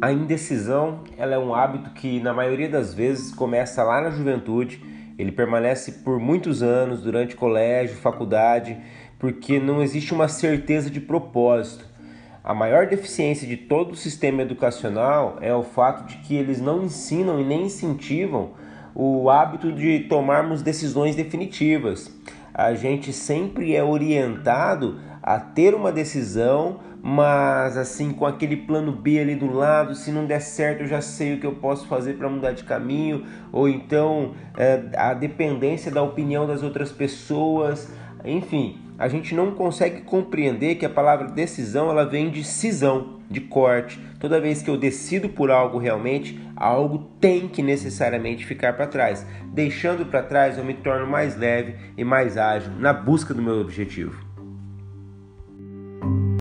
A indecisão ela é um hábito que, na maioria das vezes, começa lá na juventude, ele permanece por muitos anos, durante colégio, faculdade, porque não existe uma certeza de propósito. A maior deficiência de todo o sistema educacional é o fato de que eles não ensinam e nem incentivam o hábito de tomarmos decisões definitivas. A gente sempre é orientado a ter uma decisão, mas assim com aquele plano B ali do lado, se não der certo eu já sei o que eu posso fazer para mudar de caminho, ou então é, a dependência da opinião das outras pessoas, enfim, a gente não consegue compreender que a palavra decisão ela vem de cisão, de corte. Toda vez que eu decido por algo realmente, algo tem que necessariamente ficar para trás. Deixando para trás, eu me torno mais leve e mais ágil na busca do meu objetivo.